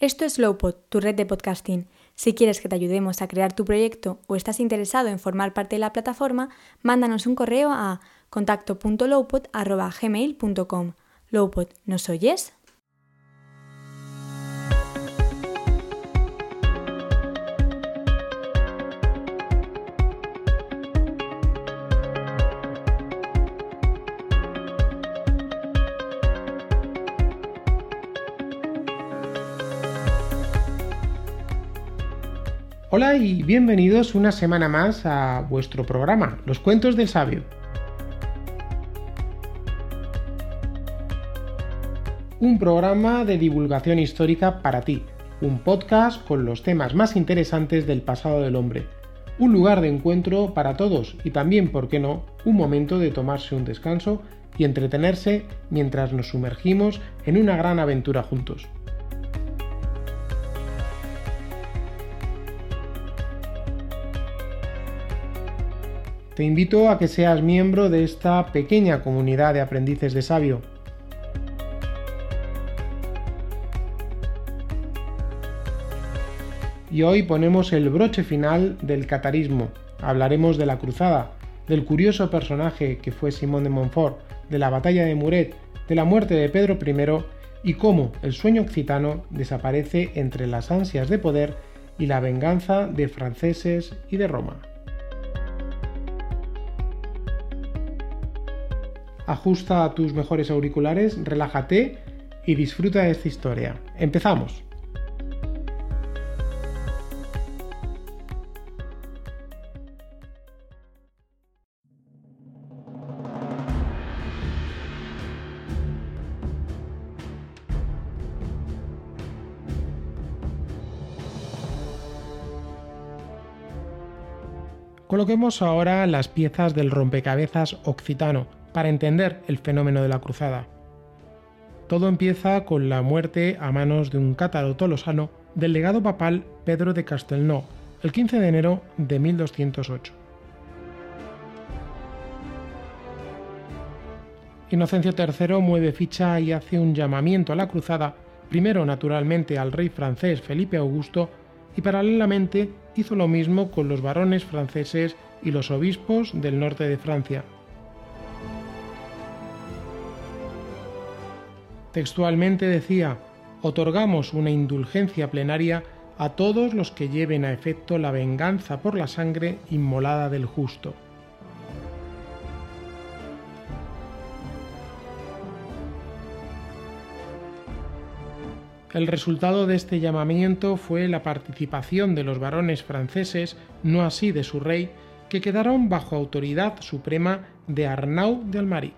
Esto es Lowpod, tu red de podcasting. Si quieres que te ayudemos a crear tu proyecto o estás interesado en formar parte de la plataforma, mándanos un correo a contacto.lowpod.gmail.com. Lowpod, ¿nos oyes? Hola y bienvenidos una semana más a vuestro programa, Los Cuentos del Sabio. Un programa de divulgación histórica para ti, un podcast con los temas más interesantes del pasado del hombre, un lugar de encuentro para todos y también, por qué no, un momento de tomarse un descanso y entretenerse mientras nos sumergimos en una gran aventura juntos. Te invito a que seas miembro de esta pequeña comunidad de aprendices de sabio. Y hoy ponemos el broche final del catarismo. Hablaremos de la cruzada, del curioso personaje que fue Simón de Montfort, de la batalla de Muret, de la muerte de Pedro I y cómo el sueño occitano desaparece entre las ansias de poder y la venganza de franceses y de Roma. Ajusta tus mejores auriculares, relájate y disfruta de esta historia. Empezamos. Coloquemos ahora las piezas del rompecabezas occitano para entender el fenómeno de la cruzada. Todo empieza con la muerte a manos de un cátaro tolosano del legado papal Pedro de Castelnau, el 15 de enero de 1208. Inocencio III mueve ficha y hace un llamamiento a la cruzada, primero naturalmente al rey francés Felipe Augusto, y paralelamente hizo lo mismo con los varones franceses y los obispos del norte de Francia. Textualmente decía, otorgamos una indulgencia plenaria a todos los que lleven a efecto la venganza por la sangre inmolada del justo. El resultado de este llamamiento fue la participación de los varones franceses, no así de su rey, que quedaron bajo autoridad suprema de Arnaud de Almary,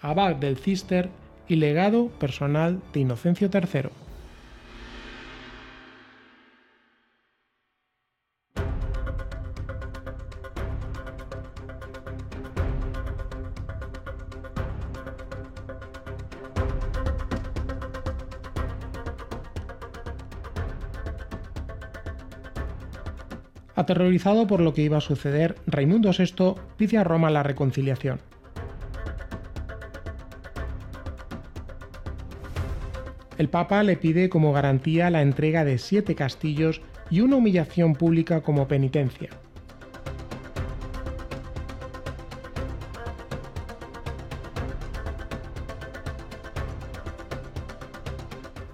abad del Cister y legado personal de Inocencio III. Aterrorizado por lo que iba a suceder, Raimundo VI pide a Roma la reconciliación. El Papa le pide como garantía la entrega de siete castillos y una humillación pública como penitencia.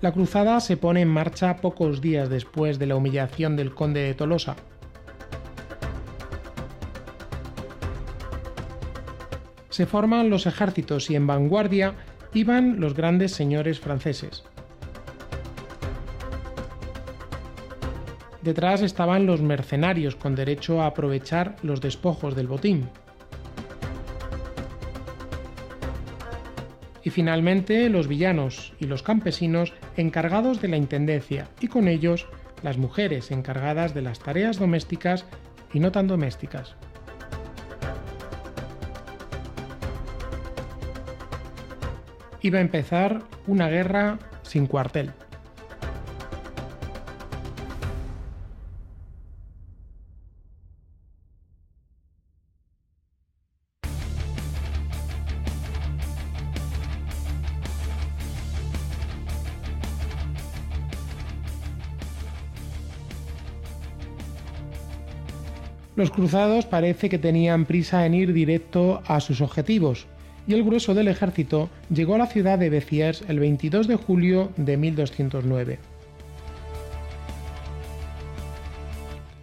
La cruzada se pone en marcha pocos días después de la humillación del conde de Tolosa. Se forman los ejércitos y en vanguardia iban los grandes señores franceses. Detrás estaban los mercenarios con derecho a aprovechar los despojos del botín. Y finalmente los villanos y los campesinos encargados de la intendencia y con ellos las mujeres encargadas de las tareas domésticas y no tan domésticas. Iba a empezar una guerra sin cuartel. Los cruzados parece que tenían prisa en ir directo a sus objetivos, y el grueso del ejército llegó a la ciudad de Béziers el 22 de julio de 1209.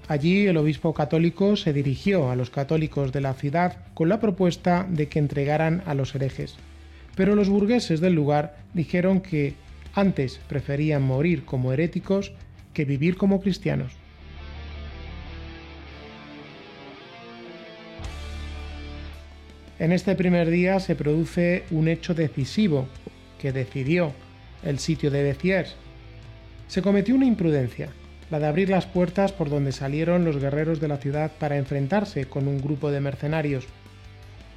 Allí el obispo católico se dirigió a los católicos de la ciudad con la propuesta de que entregaran a los herejes, pero los burgueses del lugar dijeron que antes preferían morir como heréticos que vivir como cristianos. En este primer día se produce un hecho decisivo que decidió el sitio de Béziers. Se cometió una imprudencia, la de abrir las puertas por donde salieron los guerreros de la ciudad para enfrentarse con un grupo de mercenarios.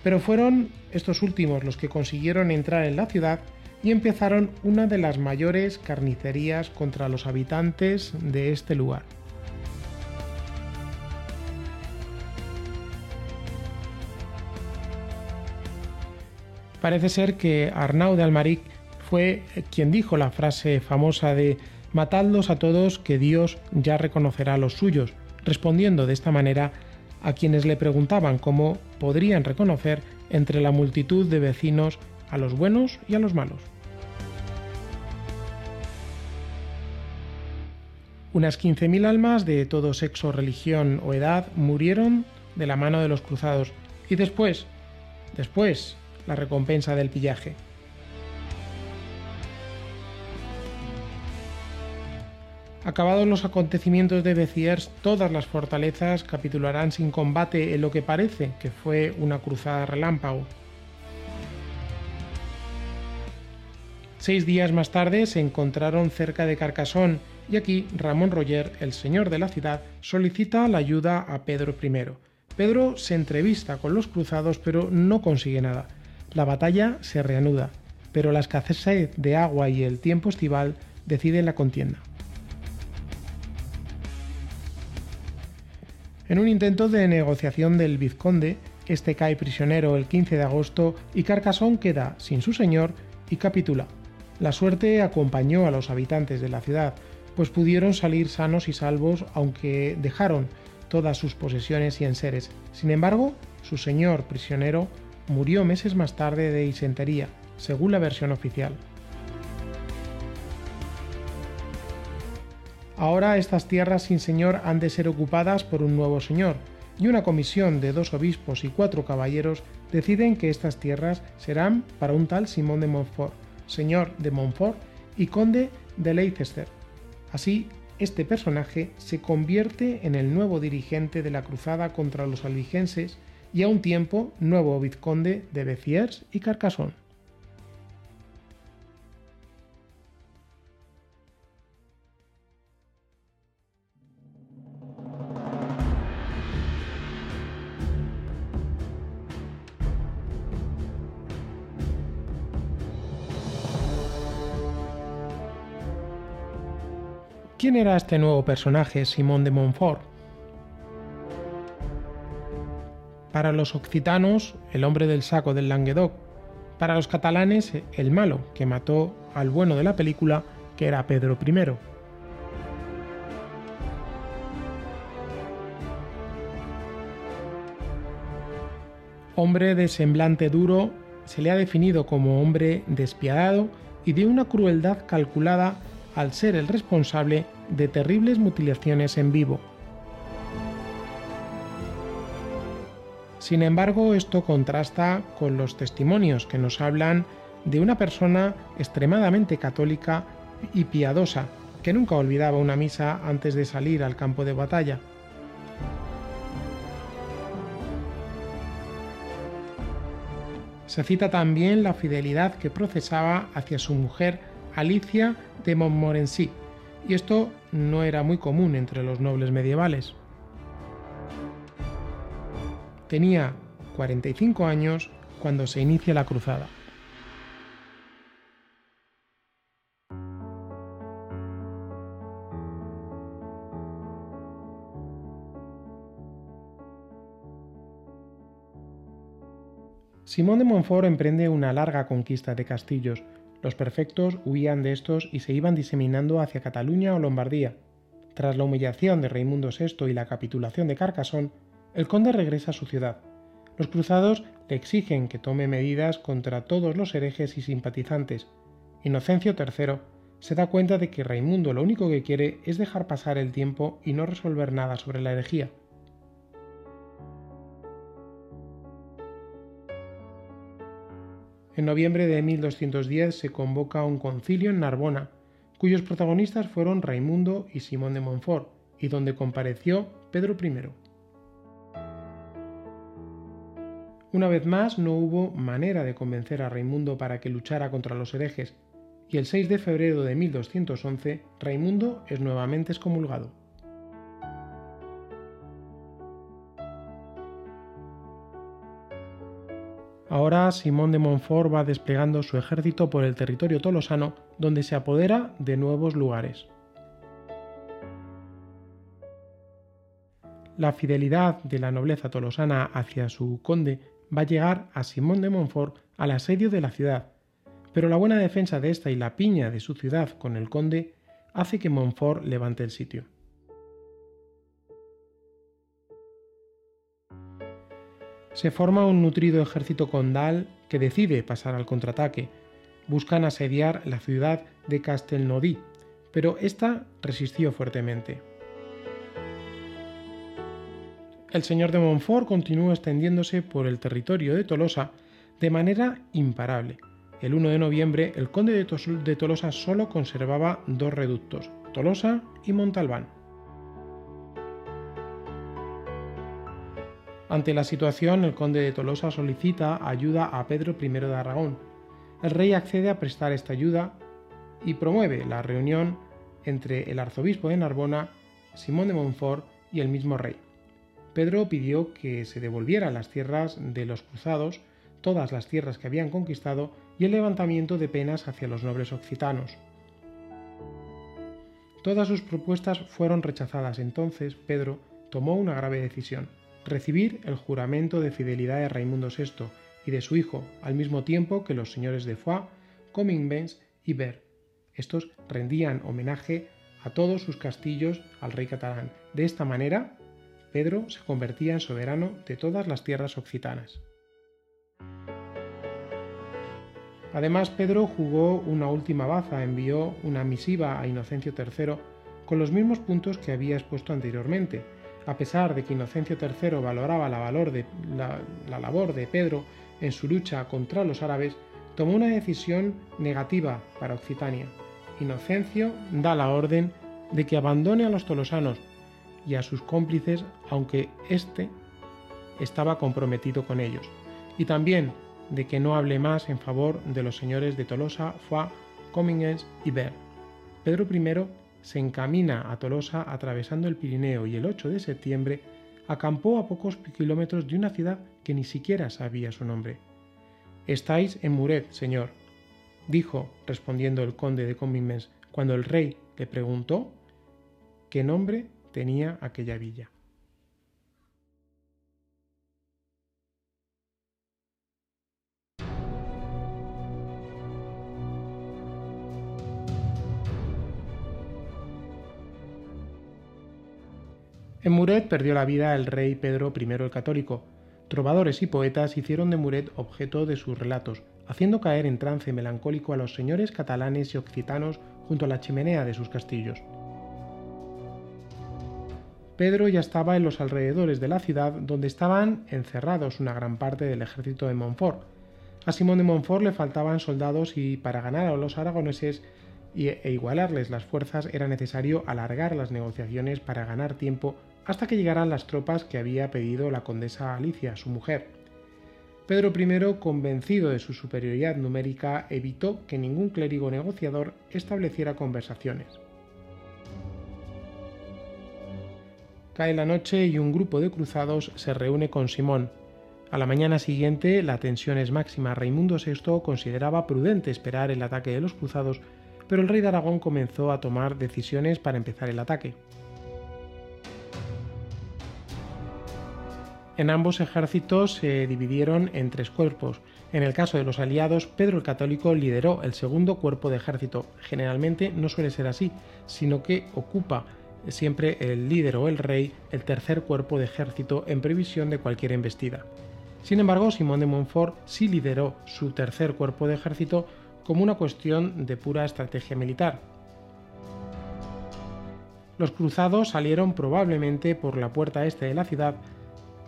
Pero fueron estos últimos los que consiguieron entrar en la ciudad y empezaron una de las mayores carnicerías contra los habitantes de este lugar. Parece ser que Arnaud de Almaric fue quien dijo la frase famosa de Matadlos a todos que Dios ya reconocerá a los suyos, respondiendo de esta manera a quienes le preguntaban cómo podrían reconocer entre la multitud de vecinos a los buenos y a los malos. Unas 15.000 almas de todo sexo, religión o edad murieron de la mano de los cruzados y después, después la recompensa del pillaje. Acabados los acontecimientos de Béziers, todas las fortalezas capitularán sin combate en lo que parece que fue una cruzada relámpago. Seis días más tarde se encontraron cerca de Carcassonne y aquí Ramón Roger, el señor de la ciudad, solicita la ayuda a Pedro I. Pedro se entrevista con los cruzados pero no consigue nada. La batalla se reanuda, pero la escasez de agua y el tiempo estival deciden la contienda. En un intento de negociación del vizconde, este cae prisionero el 15 de agosto y Carcassonne queda sin su señor y capitula. La suerte acompañó a los habitantes de la ciudad, pues pudieron salir sanos y salvos aunque dejaron todas sus posesiones y enseres. Sin embargo, su señor prisionero murió meses más tarde de disentería, según la versión oficial. Ahora estas tierras sin señor han de ser ocupadas por un nuevo señor, y una comisión de dos obispos y cuatro caballeros deciden que estas tierras serán para un tal Simón de Montfort, señor de Montfort y conde de Leicester. Así, este personaje se convierte en el nuevo dirigente de la cruzada contra los albigenses y a un tiempo nuevo vizconde de Béziers y Carcassonne. ¿Quién era este nuevo personaje, Simón de Montfort? Para los occitanos, el hombre del saco del Languedoc. Para los catalanes, el malo, que mató al bueno de la película, que era Pedro I. Hombre de semblante duro, se le ha definido como hombre despiadado y de una crueldad calculada al ser el responsable de terribles mutilaciones en vivo. Sin embargo, esto contrasta con los testimonios que nos hablan de una persona extremadamente católica y piadosa, que nunca olvidaba una misa antes de salir al campo de batalla. Se cita también la fidelidad que procesaba hacia su mujer Alicia de Montmorency, y esto no era muy común entre los nobles medievales. Tenía 45 años cuando se inicia la cruzada. Simón de Montfort emprende una larga conquista de castillos. Los perfectos huían de estos y se iban diseminando hacia Cataluña o Lombardía. Tras la humillación de Raimundo VI y la capitulación de Carcassonne, el conde regresa a su ciudad. Los cruzados le exigen que tome medidas contra todos los herejes y simpatizantes. Inocencio III se da cuenta de que Raimundo lo único que quiere es dejar pasar el tiempo y no resolver nada sobre la herejía. En noviembre de 1210 se convoca un concilio en Narbona, cuyos protagonistas fueron Raimundo y Simón de Montfort, y donde compareció Pedro I. Una vez más no hubo manera de convencer a Raimundo para que luchara contra los herejes, y el 6 de febrero de 1211 Raimundo es nuevamente excomulgado. Ahora Simón de Montfort va desplegando su ejército por el territorio tolosano, donde se apodera de nuevos lugares. La fidelidad de la nobleza tolosana hacia su conde va a llegar a Simón de Montfort al asedio de la ciudad, pero la buena defensa de esta y la piña de su ciudad con el conde hace que Montfort levante el sitio. se forma un nutrido ejército condal que decide pasar al contraataque. Buscan asediar la ciudad de Castelnaudí, pero esta resistió fuertemente. El señor de Montfort continuó extendiéndose por el territorio de Tolosa de manera imparable. El 1 de noviembre, el conde de, Tolosa solo conservaba dos reductos, Tolosa y Montalbán. Ante la situación, el conde de Tolosa solicita ayuda a Pedro I de Aragón. El rey accede a prestar esta ayuda y promueve la reunión entre el arzobispo de Narbona, Simón de Montfort y el mismo rey. Pedro pidió que se devolvieran las tierras de los cruzados, todas las tierras que habían conquistado y el levantamiento de penas hacia los nobles occitanos. Todas sus propuestas fueron rechazadas, entonces Pedro tomó una grave decisión recibir el juramento de fidelidad de Raimundo VI y de su hijo, al mismo tiempo que los señores de Foix, Comminges y Ver. Estos rendían homenaje a todos sus castillos al rey catalán. De esta manera, Pedro se convertía en soberano de todas las tierras occitanas. Además, Pedro jugó una última baza, envió una misiva a Inocencio III con los mismos puntos que había expuesto anteriormente, a pesar de que Inocencio III valoraba la, la, labor de Pedro en su lucha contra los árabes, tomó una decisión negativa para Occitania. Inocencio da la orden de que abandone a los tolosanos y a sus cómplices, aunque éste estaba comprometido con ellos, y también de que no hable más en favor de los señores de Tolosa, Foix, Comminges y Ver. Pedro I se encamina a Tolosa atravesando el Pirineo y el 8 de septiembre acampó a pocos kilómetros de una ciudad que ni siquiera sabía su nombre. Estáis en Muret, señor, dijo respondiendo el conde de Comines cuando el rey le preguntó qué nombre tenía aquella villa. En Muret perdió la vida el rey Pedro I el Católico. Trovadores y poetas hicieron de Muret objeto de sus relatos, haciendo caer en trance melancólico a los señores catalanes y occitanos junto a la chimenea de sus castillos. Pedro ya estaba en los alrededores de la ciudad donde estaban encerrados una gran parte del ejército de Montfort. A Simón de Montfort le faltaban soldados y para ganar a los aragoneses e igualarles las fuerzas era necesario alargar las negociaciones para ganar tiempo hasta que llegaran las tropas que había pedido la condesa Alicia, su mujer. Pedro I, convencido de su superioridad numérica, evitó que ningún clérigo negociador estableciera conversaciones. Cae la noche y un grupo de cruzados se reúne con Simón. A la mañana siguiente la tensión es máxima. Raimundo VI consideraba prudente esperar el ataque de los cruzados, pero el rey de Aragón comenzó a tomar decisiones para empezar el ataque. En ambos ejércitos se dividieron en tres cuerpos. En el caso de los aliados, Pedro el Católico lideró el segundo cuerpo de ejército. Generalmente no suele ser así, sino que ocupa siempre el líder o el rey el tercer cuerpo de ejército en previsión de cualquier embestida. Sin embargo, Simón de Montfort sí lideró su tercer cuerpo de ejército como una cuestión de pura estrategia militar. Los cruzados salieron probablemente por la puerta este de la ciudad.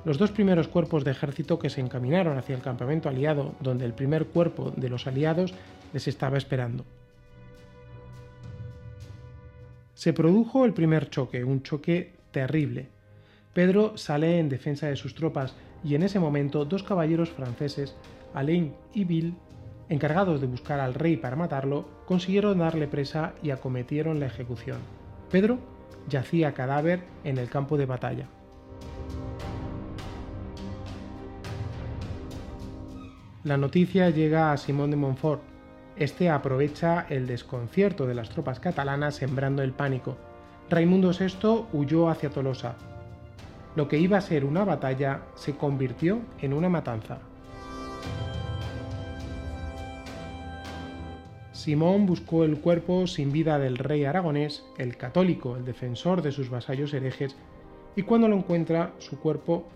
Los dos primeros cuerpos de ejército que se encaminaron hacia el campamento aliado, donde el primer cuerpo de los aliados les estaba esperando. Se produjo el primer choque, un choque terrible. Pedro sale en defensa de sus tropas y en ese momento dos caballeros franceses, Alain y Bill, encargados de buscar al rey para matarlo, consiguieron darle presa y acometieron la ejecución. Pedro yacía cadáver en el campo de batalla. La noticia llega a Simón de Montfort, este aprovecha el desconcierto de las tropas catalanas sembrando el pánico. Raimundo VI huyó hacia Tolosa. Lo que iba a ser una batalla se convirtió en una matanza. Simón buscó el cuerpo sin vida del rey aragonés, el católico, el defensor de sus vasallos herejes, y cuando lo encuentra, su cuerpo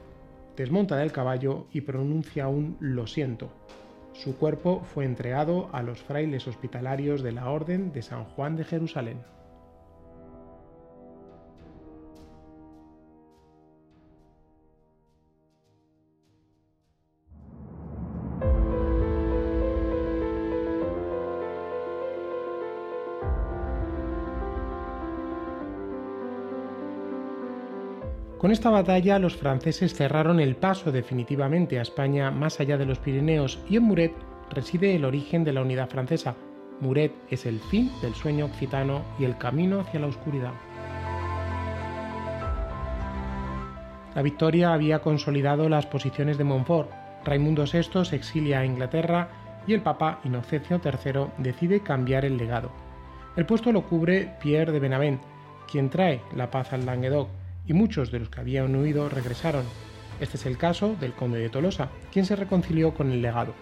desmonta del caballo y pronuncia un lo siento, su cuerpo fue entregado a los frailes hospitalarios de la Orden de San Juan de Jerusalén. Con esta batalla los franceses cerraron el paso definitivamente a España más allá de los Pirineos y en Muret reside el origen de la unidad francesa. Muret es el fin del sueño occitano y el camino hacia la oscuridad. La victoria había consolidado las posiciones de Montfort. Raimundo VI se exilia a Inglaterra y el Papa Inocencio III decide cambiar el legado. El puesto lo cubre Pierre de Benavent, quien trae la paz al Languedoc y muchos de los que habían huido regresaron. Este es el caso del conde de Tolosa, quien se reconcilió con el legado.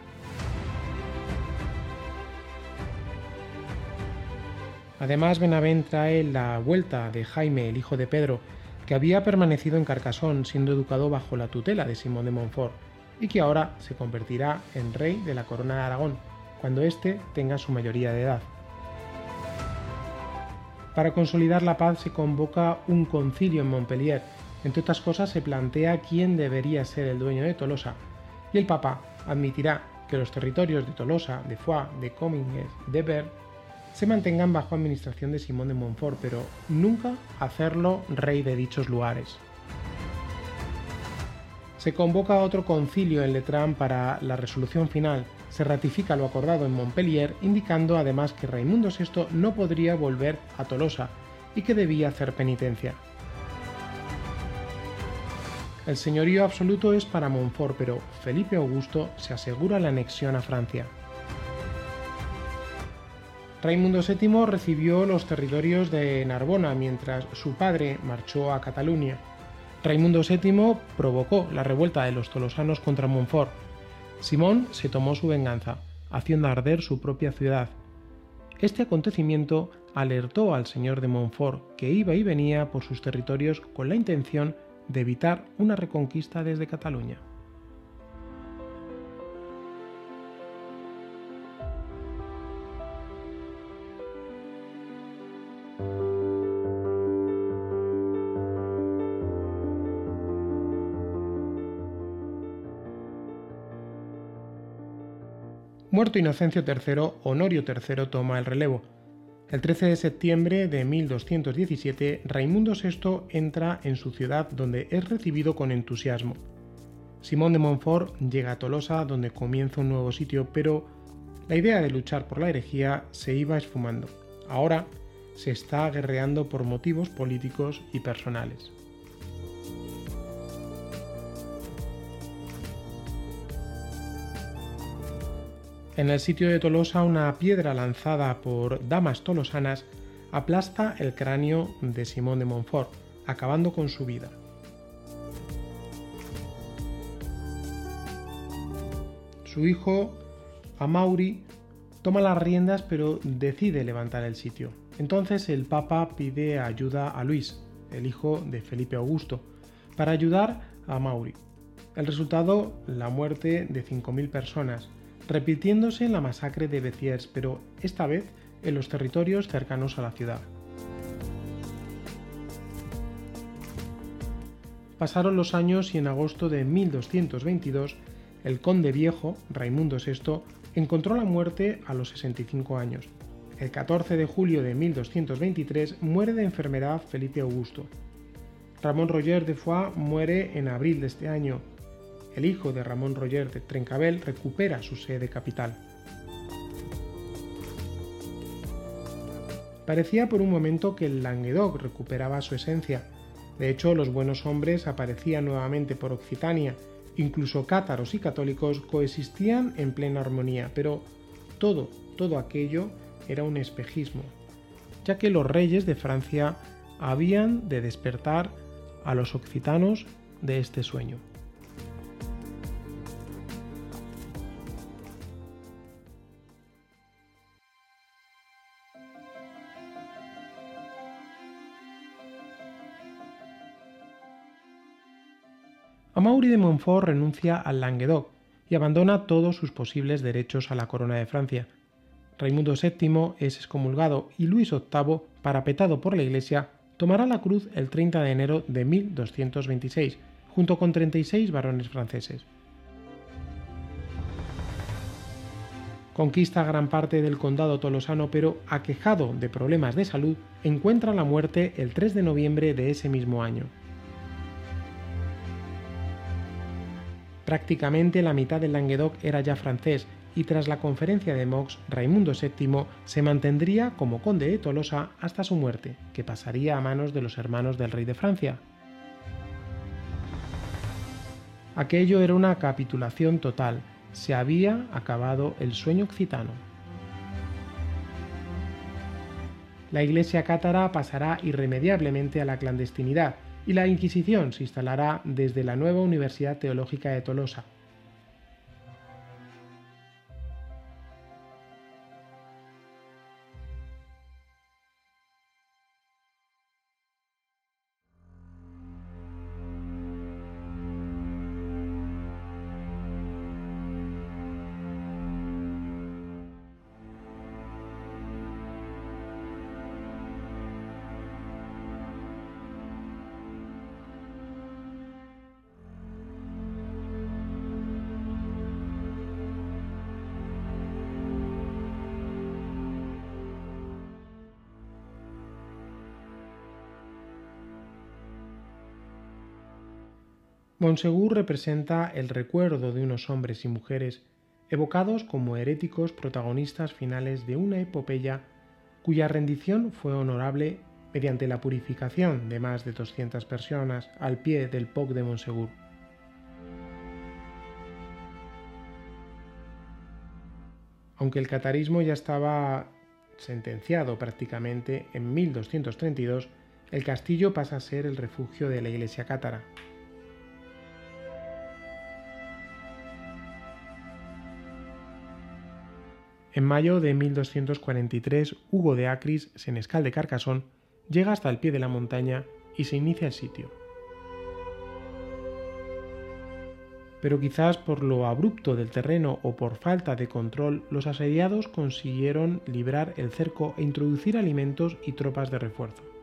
Además, Benavent trae la vuelta de Jaime, el hijo de Pedro, que había permanecido en Carcasón siendo educado bajo la tutela de Simón de Montfort y que ahora se convertirá en rey de la corona de Aragón, cuando éste tenga su mayoría de edad. Para consolidar la paz se convoca un concilio en Montpellier. Entre otras cosas se plantea quién debería ser el dueño de Tolosa y el Papa admitirá que los territorios de Tolosa, de Foix, de Comminges, de Bern se mantengan bajo administración de Simón de Montfort, pero nunca hacerlo rey de dichos lugares. Se convoca otro concilio en Letrán para la resolución final, se ratifica lo acordado en Montpellier, indicando además que Raimundo VI no podría volver a Tolosa y que debía hacer penitencia. El señorío absoluto es para Montfort, pero Felipe Augusto se asegura la anexión a Francia. Raimundo VII recibió los territorios de Narbona mientras su padre marchó a Cataluña. Raimundo VII provocó la revuelta de los tolosanos contra Montfort, Simón se tomó su venganza, haciendo arder su propia ciudad. Este acontecimiento alertó al señor de Montfort, que iba y venía por sus territorios con la intención de evitar una reconquista desde Cataluña. Muerto Inocencio III, Honorio III toma el relevo. El 13 de septiembre de 1217, Raimundo VI entra en su ciudad donde es recibido con entusiasmo. Simón de Montfort llega a Tolosa donde comienza un nuevo sitio, pero la idea de luchar por la herejía se iba esfumando. Ahora se está guerreando por motivos políticos y personales. En el sitio de Tolosa una piedra lanzada por damas tolosanas aplasta el cráneo de Simón de Montfort, acabando con su vida. Su hijo, Amaury, toma las riendas pero decide levantar el sitio. Entonces el Papa pide ayuda a Luis, el hijo de Felipe Augusto, para ayudar a Amaury. El resultado, la muerte de 5.000 personas, repitiéndose la masacre de Béziers, pero esta vez en los territorios cercanos a la ciudad. Pasaron los años y en agosto de 1222 el conde viejo, Raimundo VI, encontró la muerte a los 65 años. El 14 de julio de 1223 muere de enfermedad Felipe Augusto. Ramón Roger de Foix muere en abril de este año. El hijo de Ramón Roger de Trencabel recupera su sede capital. Parecía por un momento que el Languedoc recuperaba su esencia. De hecho, los buenos hombres aparecían nuevamente por Occitania, incluso cátaros y católicos coexistían en plena armonía, pero todo, todo aquello era un espejismo, ya que los reyes de Francia habían de despertar a los occitanos de este sueño. Amaury de Montfort renuncia al Languedoc y abandona todos sus posibles derechos a la corona de Francia. Raimundo VII es excomulgado y Luis VIII, parapetado por la Iglesia, tomará la cruz el 30 de enero de 1226, junto con 36 varones franceses. Conquista gran parte del condado tolosano, pero aquejado de problemas de salud, encuentra la muerte el 3 de noviembre de ese mismo año. Prácticamente la mitad del Languedoc era ya francés y tras la conferencia de Mox, Raimundo VII se mantendría como conde de Tolosa hasta su muerte, que pasaría a manos de los hermanos del rey de Francia. Aquello era una capitulación total, se había acabado el sueño occitano. La iglesia cátara pasará irremediablemente a la clandestinidad, y la Inquisición se instalará desde la nueva Universidad Teológica de Tolosa. Monsegur representa el recuerdo de unos hombres y mujeres evocados como heréticos protagonistas finales de una epopeya cuya rendición fue honorable mediante la purificación de más de 200 personas al pie del POC de Monsegur. Aunque el catarismo ya estaba sentenciado prácticamente en 1232, el castillo pasa a ser el refugio de la Iglesia cátara. En mayo de 1243, Hugo de Acris, senescal de Carcasón, llega hasta el pie de la montaña y se inicia el sitio. Pero quizás por lo abrupto del terreno o por falta de control, los asediados consiguieron librar el cerco e introducir alimentos y tropas de refuerzo.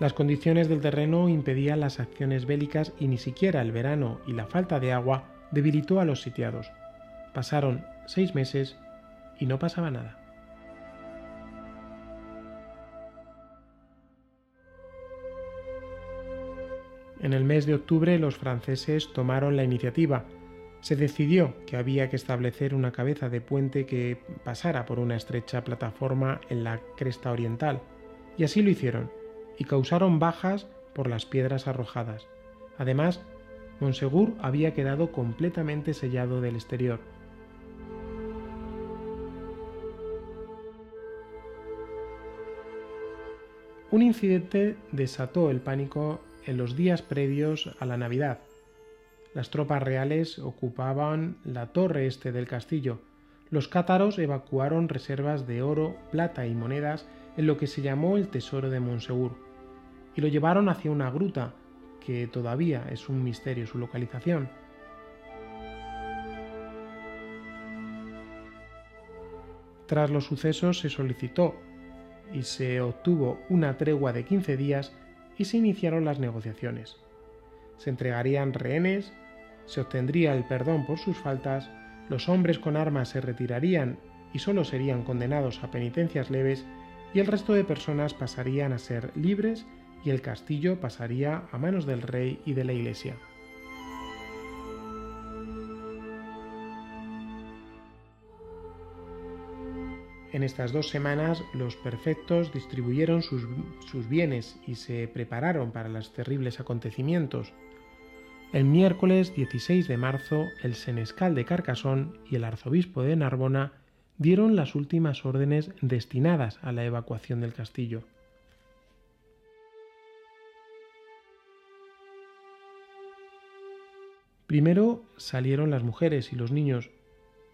Las condiciones del terreno impedían las acciones bélicas y ni siquiera el verano y la falta de agua debilitó a los sitiados. Pasaron seis meses y no pasaba nada. En el mes de octubre los franceses tomaron la iniciativa. Se decidió que había que establecer una cabeza de puente que pasara por una estrecha plataforma en la cresta oriental, y así lo hicieron, y causaron bajas por las piedras arrojadas. Además, Monsegur había quedado completamente sellado del exterior. Un incidente desató el pánico en los días previos a la Navidad. Las tropas reales ocupaban la torre este del castillo. Los cátaros evacuaron reservas de oro, plata y monedas en lo que se llamó el Tesoro de Monsegur y lo llevaron hacia una gruta que todavía es un misterio su localización. Tras los sucesos se solicitó y se obtuvo una tregua de 15 días y se iniciaron las negociaciones. Se entregarían rehenes, se obtendría el perdón por sus faltas, los hombres con armas se retirarían y solo serían condenados a penitencias leves y el resto de personas pasarían a ser libres y el castillo pasaría a manos del rey y de la iglesia. En estas dos semanas los perfectos distribuyeron sus, bienes y se prepararon para los terribles acontecimientos. El miércoles 16 de marzo, el senescal de Carcasón y el arzobispo de Narbona dieron las últimas órdenes destinadas a la evacuación del castillo. Primero salieron las mujeres y los niños,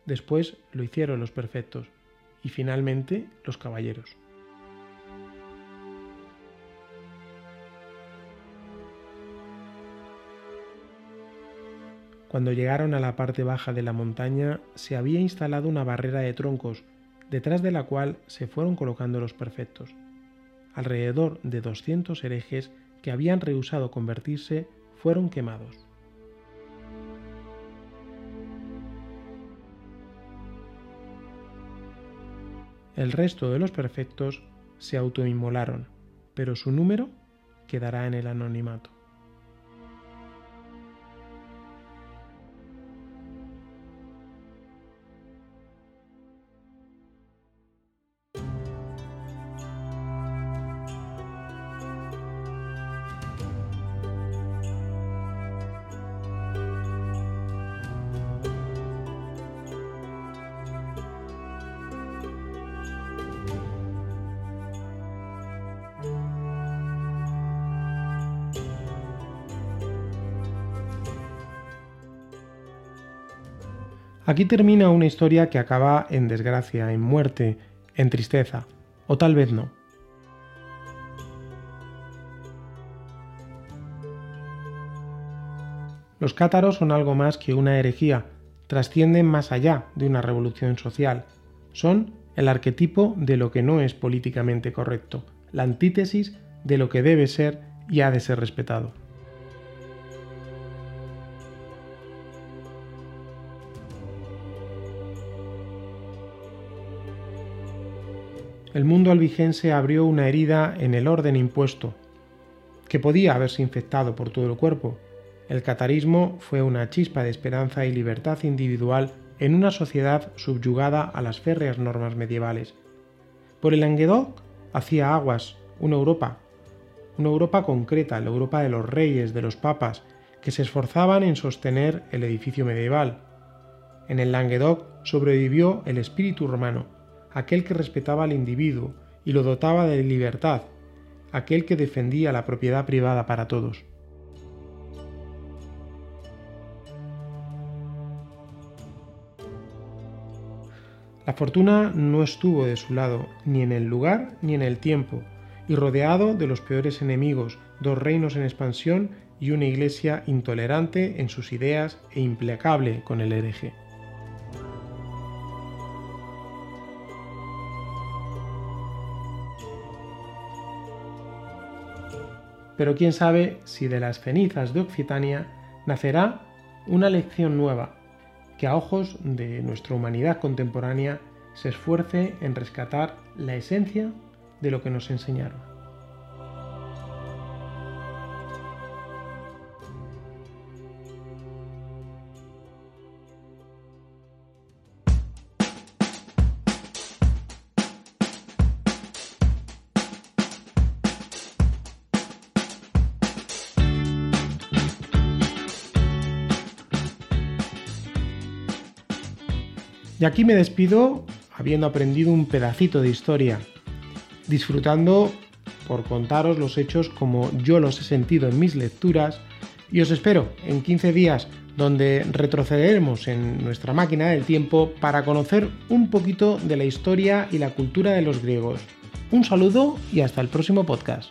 después lo hicieron los perfectos y finalmente los caballeros. Cuando llegaron a la parte baja de la montaña se había instalado una barrera de troncos, detrás de la cual se fueron colocando los perfectos. Alrededor de 200 herejes que habían rehusado convertirse fueron quemados. El resto de los perfectos se autoinmolaron, pero su número quedará en el anonimato. Aquí termina una historia que acaba en desgracia, en muerte, en tristeza, o tal vez no. Los cátaros son algo más que una herejía, trascienden más allá de una revolución social, son el arquetipo de lo que no es políticamente correcto, la antítesis de lo que debe ser y ha de ser respetado. El mundo albigense abrió una herida en el orden impuesto, que podía haberse infectado por todo el cuerpo. El catarismo fue una chispa de esperanza y libertad individual en una sociedad subyugada a las férreas normas medievales. Por el Languedoc hacía aguas una Europa, una Europa concreta, la Europa de los reyes, de los papas, que se esforzaban en sostener el edificio medieval. En el Languedoc sobrevivió el espíritu romano, aquel que respetaba al individuo y lo dotaba de libertad, aquel que defendía la propiedad privada para todos. La fortuna no estuvo de su lado, ni en el lugar ni en el tiempo, y rodeado de los peores enemigos, dos reinos en expansión y una iglesia intolerante en sus ideas e implacable con el hereje. Pero quién sabe si de las cenizas de Occitania nacerá una lección nueva que a ojos de nuestra humanidad contemporánea se esfuerce en rescatar la esencia de lo que nos enseñaron. Y aquí me despido habiendo aprendido un pedacito de historia, disfrutando por contaros los hechos como yo los he sentido en mis lecturas y os espero en 15 días donde retrocederemos en nuestra máquina del tiempo para conocer un poquito de la historia y la cultura de los griegos. Un saludo y hasta el próximo podcast.